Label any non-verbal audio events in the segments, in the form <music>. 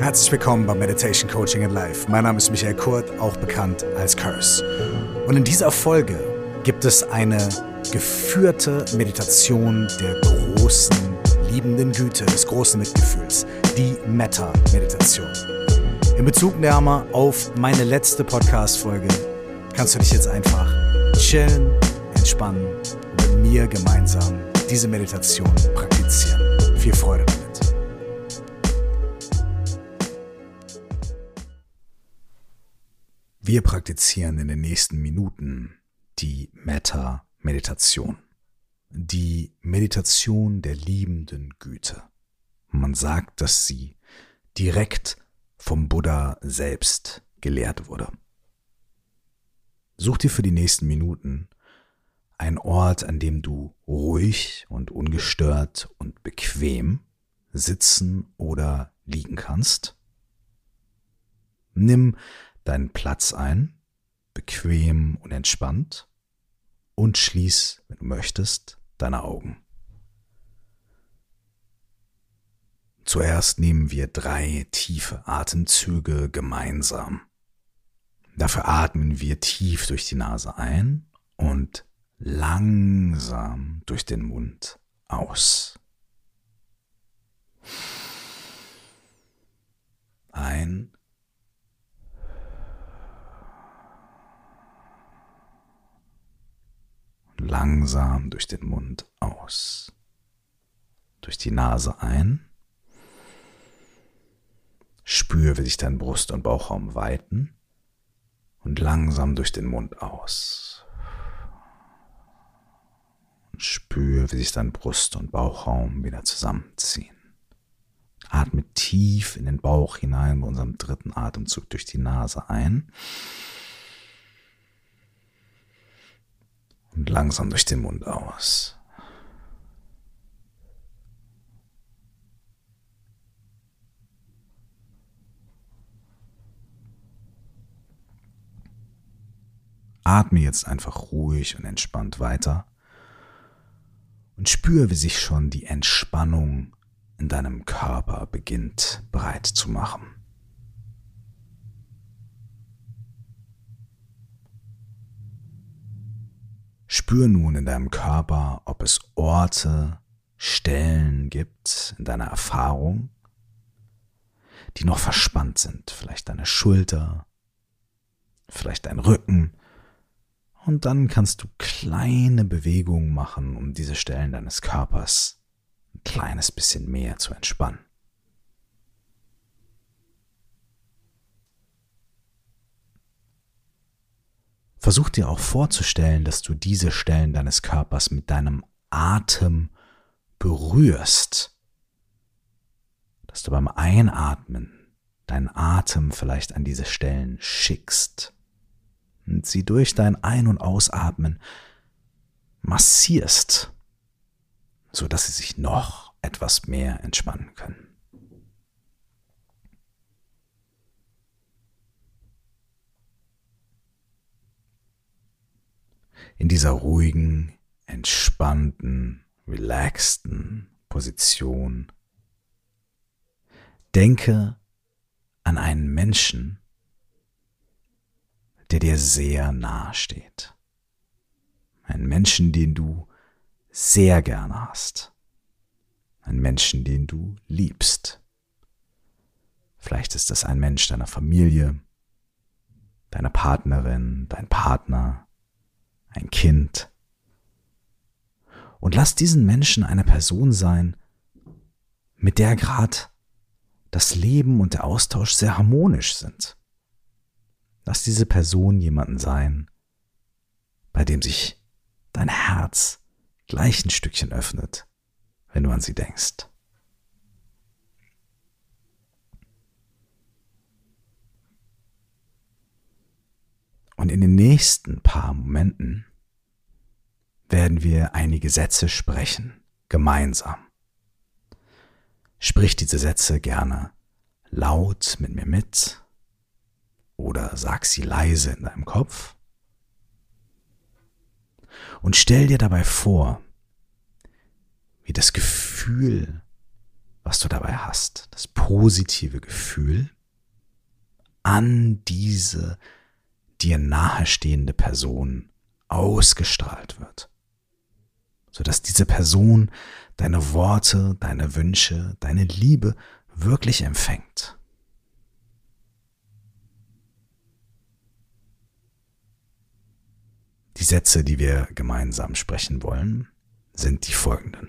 Herzlich willkommen bei Meditation Coaching in Life. Mein Name ist Michael Kurt, auch bekannt als Curse. Und in dieser Folge gibt es eine geführte Meditation der großen, liebenden Güte, des großen Mitgefühls, die Metta-Meditation. In Bezug närmer auf meine letzte Podcast-Folge kannst du dich jetzt einfach chillen, entspannen und mit mir gemeinsam diese Meditation praktizieren. Viel Freude damit. Wir praktizieren in den nächsten Minuten die Metta-Meditation. Die Meditation der liebenden Güte. Man sagt, dass sie direkt vom Buddha selbst gelehrt wurde. Such dir für die nächsten Minuten einen Ort, an dem du ruhig und ungestört und bequem sitzen oder liegen kannst. Nimm deinen Platz ein, bequem und entspannt, und schließ, wenn du möchtest, deine Augen. Zuerst nehmen wir drei tiefe Atemzüge gemeinsam. Dafür atmen wir tief durch die Nase ein und langsam durch den Mund aus. Ein langsam durch den Mund aus. Durch die Nase ein. Spür, wie sich dein Brust- und Bauchraum weiten. Und langsam durch den Mund aus. Und spür, wie sich dein Brust- und Bauchraum wieder zusammenziehen. Atme tief in den Bauch hinein bei unserem dritten Atemzug durch die Nase ein. Und langsam durch den Mund aus. Atme jetzt einfach ruhig und entspannt weiter und spüre, wie sich schon die Entspannung in deinem Körper beginnt bereit zu machen. Spür nun in deinem Körper, ob es Orte, Stellen gibt in deiner Erfahrung, die noch verspannt sind. Vielleicht deine Schulter, vielleicht dein Rücken. Und dann kannst du kleine Bewegungen machen, um diese Stellen deines Körpers ein kleines bisschen mehr zu entspannen. Versuch dir auch vorzustellen, dass du diese Stellen deines Körpers mit deinem Atem berührst. Dass du beim Einatmen deinen Atem vielleicht an diese Stellen schickst und sie durch dein Ein- und Ausatmen massierst, so dass sie sich noch etwas mehr entspannen können. In dieser ruhigen, entspannten, relaxten Position. Denke an einen Menschen, der dir sehr nahe steht. Einen Menschen, den du sehr gerne hast. Einen Menschen, den du liebst. Vielleicht ist das ein Mensch deiner Familie, deiner Partnerin, dein Partner, ein Kind. Und lass diesen Menschen eine Person sein, mit der gerade das Leben und der Austausch sehr harmonisch sind. Lass diese Person jemanden sein, bei dem sich dein Herz gleich ein Stückchen öffnet, wenn du an sie denkst. Und in den nächsten paar Momenten werden wir einige Sätze sprechen, gemeinsam. Sprich diese Sätze gerne laut mit mir mit oder sag sie leise in deinem Kopf. Und stell dir dabei vor, wie das Gefühl was du dabei hast, das positive Gefühl an diese dir nahestehende Person ausgestrahlt wird, sodass diese Person deine Worte, deine Wünsche, deine Liebe wirklich empfängt. Die Sätze, die wir gemeinsam sprechen wollen, sind die folgenden.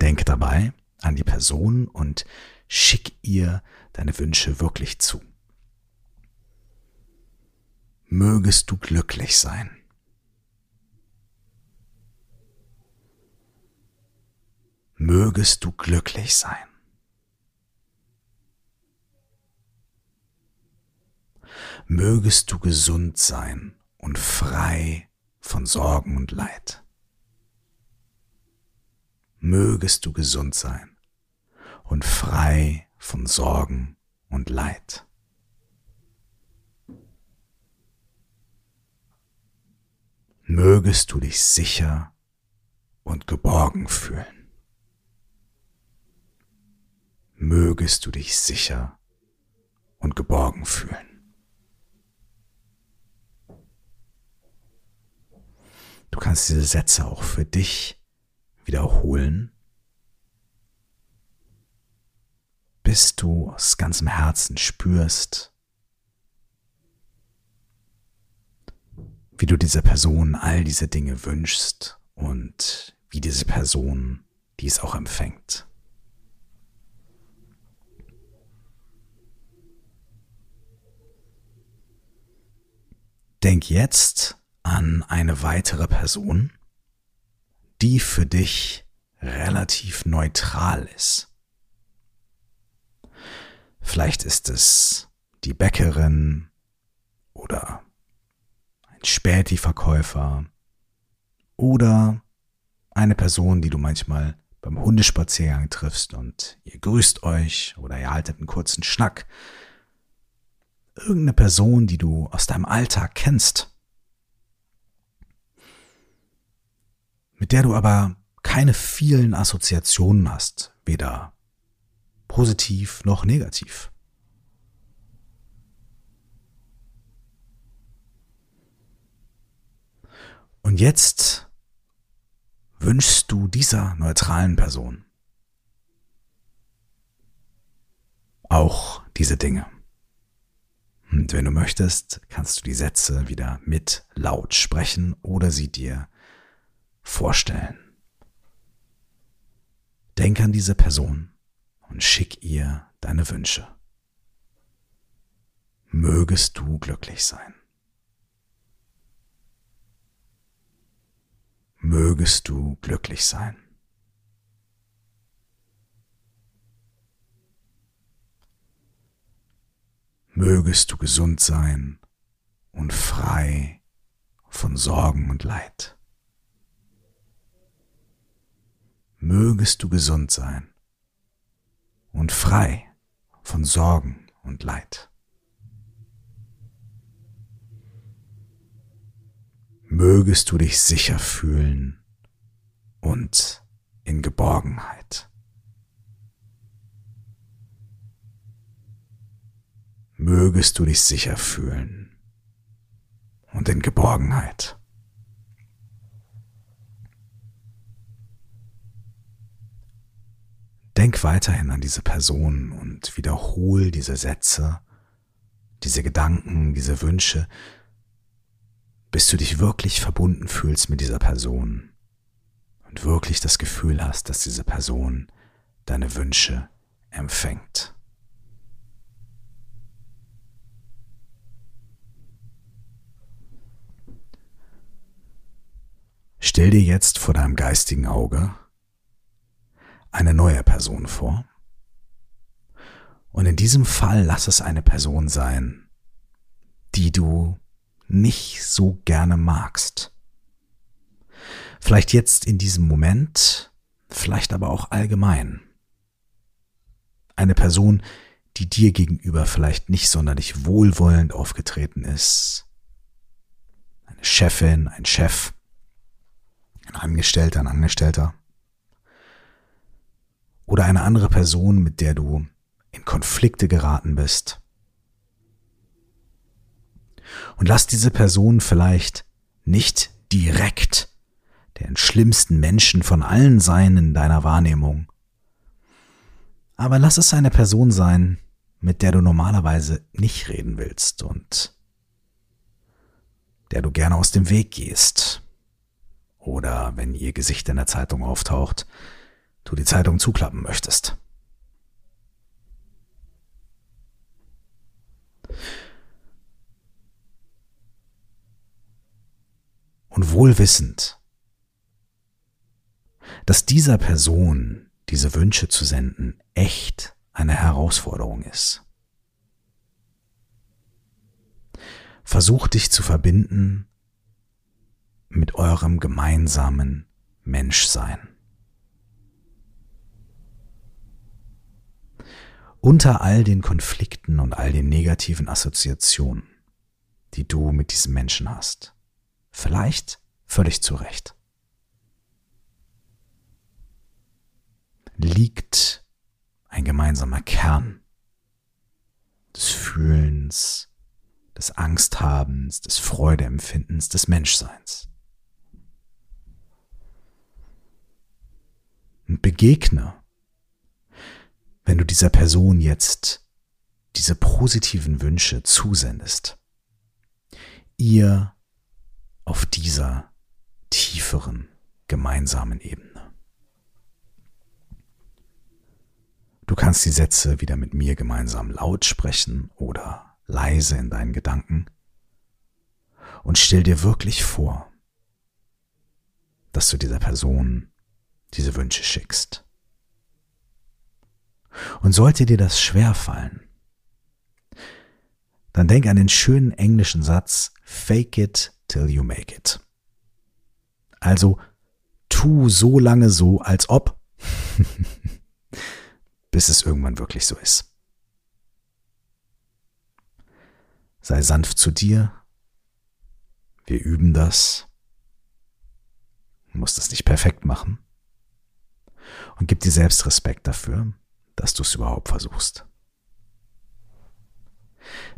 Denk dabei an die Person und schick ihr deine Wünsche wirklich zu. Mögest du glücklich sein. Mögest du glücklich sein. Mögest du gesund sein und frei von Sorgen und Leid. Mögest du gesund sein und frei von Sorgen und Leid. Mögest du dich sicher und geborgen fühlen. Mögest du dich sicher und geborgen fühlen. Du kannst diese Sätze auch für dich wiederholen, bis du aus ganzem Herzen spürst, wie du dieser Person all diese Dinge wünschst und wie diese Person dies auch empfängt. Denk jetzt an eine weitere Person, die für dich relativ neutral ist. Vielleicht ist es die Bäckerin oder ein Späti-Verkäufer oder eine Person, die du manchmal beim Hundespaziergang triffst und ihr grüßt euch oder ihr haltet einen kurzen Schnack. Irgendeine Person, die du aus deinem Alltag kennst mit der du aber keine vielen Assoziationen hast, weder positiv noch negativ. Und jetzt wünschst du dieser neutralen Person auch diese Dinge. Und wenn du möchtest, kannst du die Sätze wieder mit laut sprechen oder sie dir vorstellen. Denk an diese Person und schick ihr deine Wünsche. Mögest du glücklich sein. Mögest du glücklich sein. Mögest du gesund sein und frei von Sorgen und Leid mögest du gesund sein und frei von Sorgen und Leid. Mögest du dich sicher fühlen und in Geborgenheit. Mögest du dich sicher fühlen und in Geborgenheit. Denk weiterhin an diese Person und wiederhol diese Sätze, diese Gedanken, diese Wünsche, bis du dich wirklich verbunden fühlst mit dieser Person und wirklich das Gefühl hast, dass diese Person deine Wünsche empfängt. Stell dir jetzt vor deinem geistigen Auge eine neue Person vor. Und in diesem Fall lass es eine Person sein, die du nicht so gerne magst. Vielleicht jetzt in diesem Moment, vielleicht aber auch allgemein. Eine Person, die dir gegenüber vielleicht nicht sonderlich wohlwollend aufgetreten ist. Eine Chefin, ein Chef, ein Angestellter, ein Angestellter oder eine andere Person, mit der du in Konflikte geraten bist. Und lass diese Person vielleicht nicht direkt den schlimmsten Menschen von allen sein in deiner Wahrnehmung. Aber lass es eine Person sein, mit der du normalerweise nicht reden willst und der du gerne aus dem Weg gehst. Oder wenn ihr Gesicht in der Zeitung auftaucht, du die Zeitung zuklappen möchtest. Und wohl wissend, dass dieser Person diese Wünsche zu senden echt eine Herausforderung ist. Versuch dich zu verbinden mit eurem gemeinsamen Menschsein. Unter all den Konflikten und all den negativen Assoziationen, die du mit diesem Menschen hast. Vielleicht völlig zu Recht. Liegt ein gemeinsamer Kern des Fühlens, des Angsthabens, des Freudeempfindens, des Menschseins. Und begegne, wenn du dieser Person jetzt diese positiven Wünsche zusendest, ihr auf dieser tieferen gemeinsamen Ebene. Du kannst die Sätze wieder mit mir gemeinsam laut sprechen oder leise in deinen Gedanken und stell dir wirklich vor, dass du dieser Person diese Wünsche schickst. Und sollte dir das schwer fallen, dann denk an den schönen englischen Satz Fake it till you make it. Also tu so lange so, als ob, <laughs> bis es irgendwann wirklich so ist. Sei sanft zu dir. Wir üben das. Du musst es nicht perfekt machen. Und gib dir selbst Respekt dafür, dass du es überhaupt versuchst.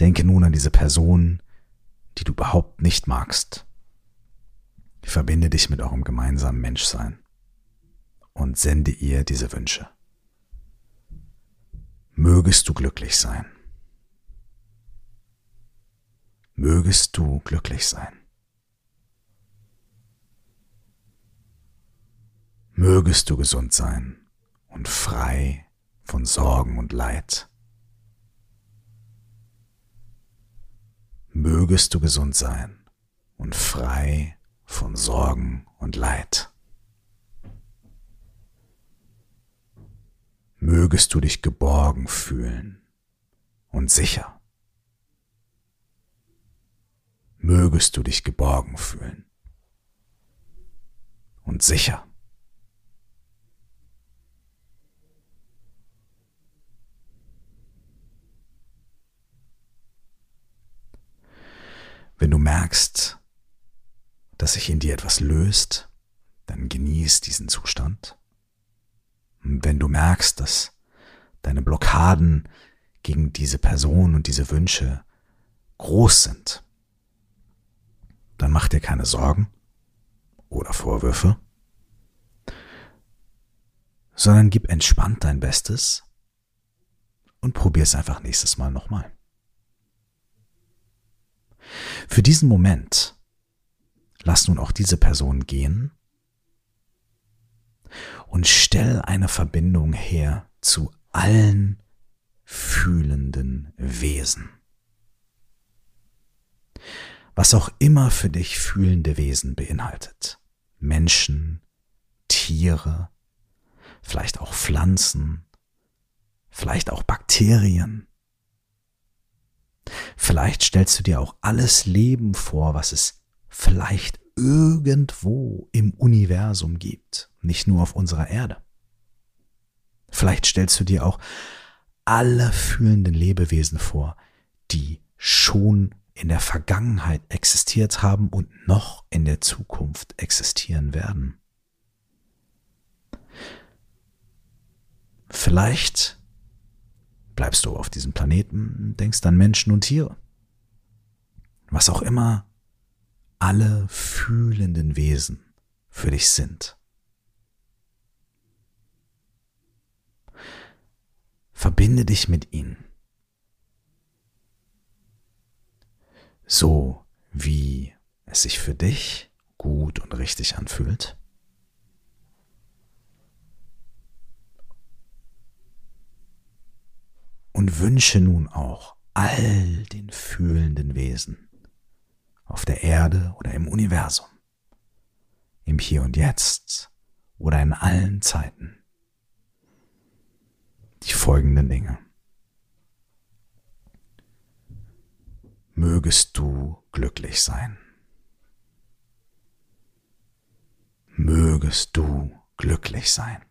Denke nun an diese Person, die du überhaupt nicht magst. Verbinde dich mit eurem gemeinsamen Menschsein und sende ihr diese Wünsche. Mögest du glücklich sein. Mögest du glücklich sein. Mögest du gesund sein und frei von Sorgen und Leid. Mögest du gesund sein und frei von Sorgen und Leid. Mögest du dich geborgen fühlen und sicher. Mögest du dich geborgen fühlen und sicher. Wenn du merkst, dass sich in dir etwas löst, dann genieß diesen Zustand. Und wenn du merkst, dass deine Blockaden gegen diese Person und diese Wünsche groß sind, dann mach dir keine Sorgen oder Vorwürfe, sondern gib entspannt dein Bestes und probier es einfach nächstes Mal nochmal. Für diesen Moment lass nun auch diese Person gehen und stell eine Verbindung her zu allen fühlenden Wesen. Was auch immer für dich fühlende Wesen beinhaltet. Menschen, Tiere, vielleicht auch Pflanzen, vielleicht auch Bakterien, Vielleicht stellst du dir auch alles Leben vor, was es vielleicht irgendwo im Universum gibt, nicht nur auf unserer Erde. Vielleicht stellst du dir auch alle fühlenden Lebewesen vor, die schon in der Vergangenheit existiert haben und noch in der Zukunft existieren werden. Vielleicht bleibst du auf diesem Planeten, denkst an Menschen und Tiere. Was auch immer alle fühlenden Wesen für dich sind. Verbinde dich mit ihnen. So wie es sich für dich gut und richtig anfühlt. Und wünsche nun auch all den fühlenden Wesen auf der Erde oder im Universum, im Hier und Jetzt oder in allen Zeiten die folgenden Dinge. Mögest du glücklich sein. Mögest du glücklich sein.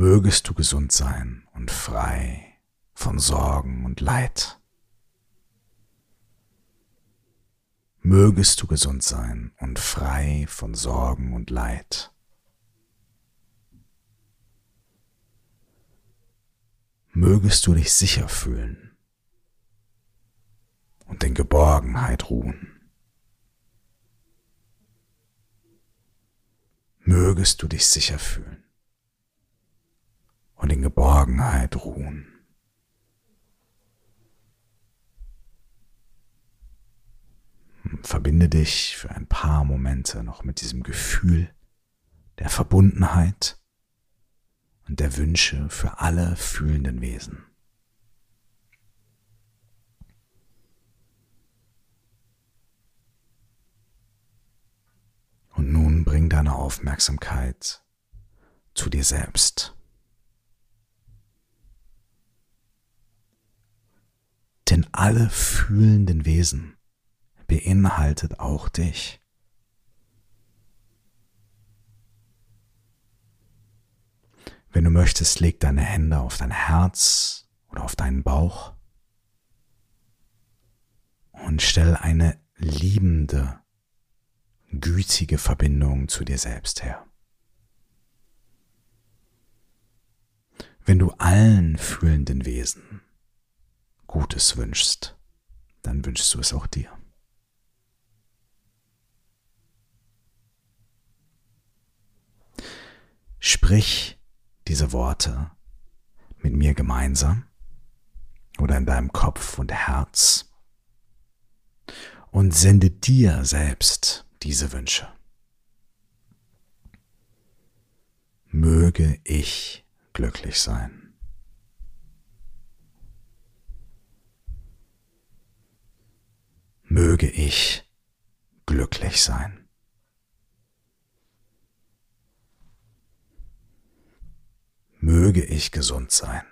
Mögest du gesund sein und frei von Sorgen und Leid. Mögest du gesund sein und frei von Sorgen und Leid. mögest du dich sicher fühlen und in Geborgenheit ruhen. Mögest du dich sicher fühlen und in Geborgenheit ruhen. Verbinde dich für ein paar Momente noch mit diesem Gefühl der Verbundenheit und der Wünsche für alle fühlenden Wesen. Und nun bring deine Aufmerksamkeit zu dir selbst. Denn alle fühlenden Wesen beinhaltet auch dich. Wenn du möchtest, leg deine Hände auf dein Herz oder auf deinen Bauch und stell eine liebende, gütige Verbindung zu dir selbst her. Wenn du allen fühlenden Wesen Gutes wünschst, dann wünschst du es auch dir. Sprich diese Worte mit mir gemeinsam oder in deinem Kopf und Herz und sende dir selbst diese Wünsche. Möge ich glücklich sein. Möge ich glücklich sein. möge ich gesund sein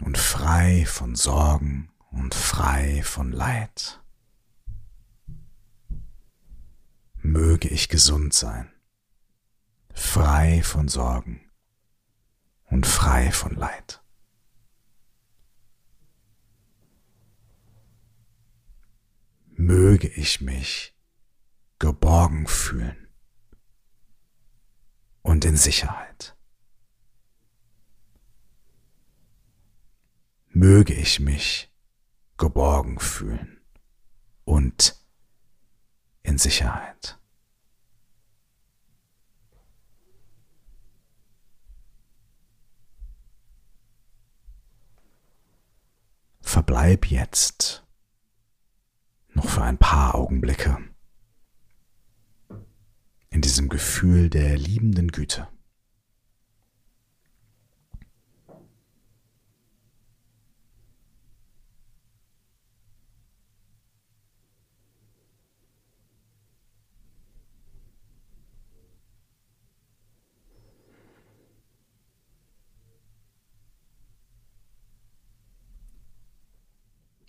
und frei von Sorgen und frei von Leid. Möge ich gesund sein, frei von Sorgen und frei von Leid. Möge ich mich geborgen fühlen und in Sicherheit. möge ich mich geborgen fühlen und in Sicherheit. Verbleib jetzt noch für ein paar Augenblicke in diesem Gefühl der liebenden Güte.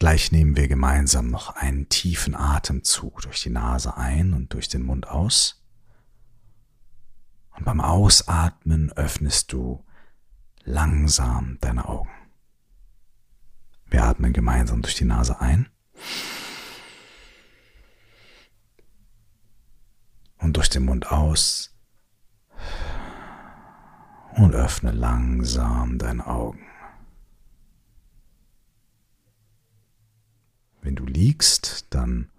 Gleich nehmen wir gemeinsam noch einen tiefen Atemzug durch die Nase ein und durch den Mund aus. Und beim Ausatmen öffnest du langsam deine Augen. Wir atmen gemeinsam durch die Nase ein und durch den Mund aus. und öffne langsam deine Augen. Wenn du liegst, dann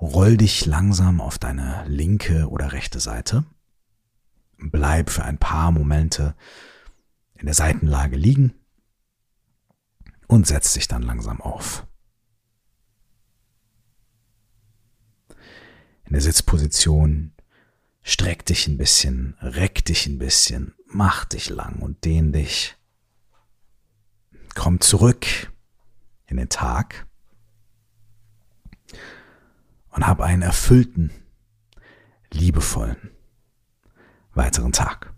roll dich langsam auf deine linke oder rechte Seite. Bleib für ein paar Momente in der Seitenlage liegen und setz dich dann langsam auf. In der Sitzposition streck dich ein bisschen, reck dich ein bisschen, mach dich lang und dehn dich. Komm zurück in den Tag und hab einen erfüllten, liebevollen weiteren Tag.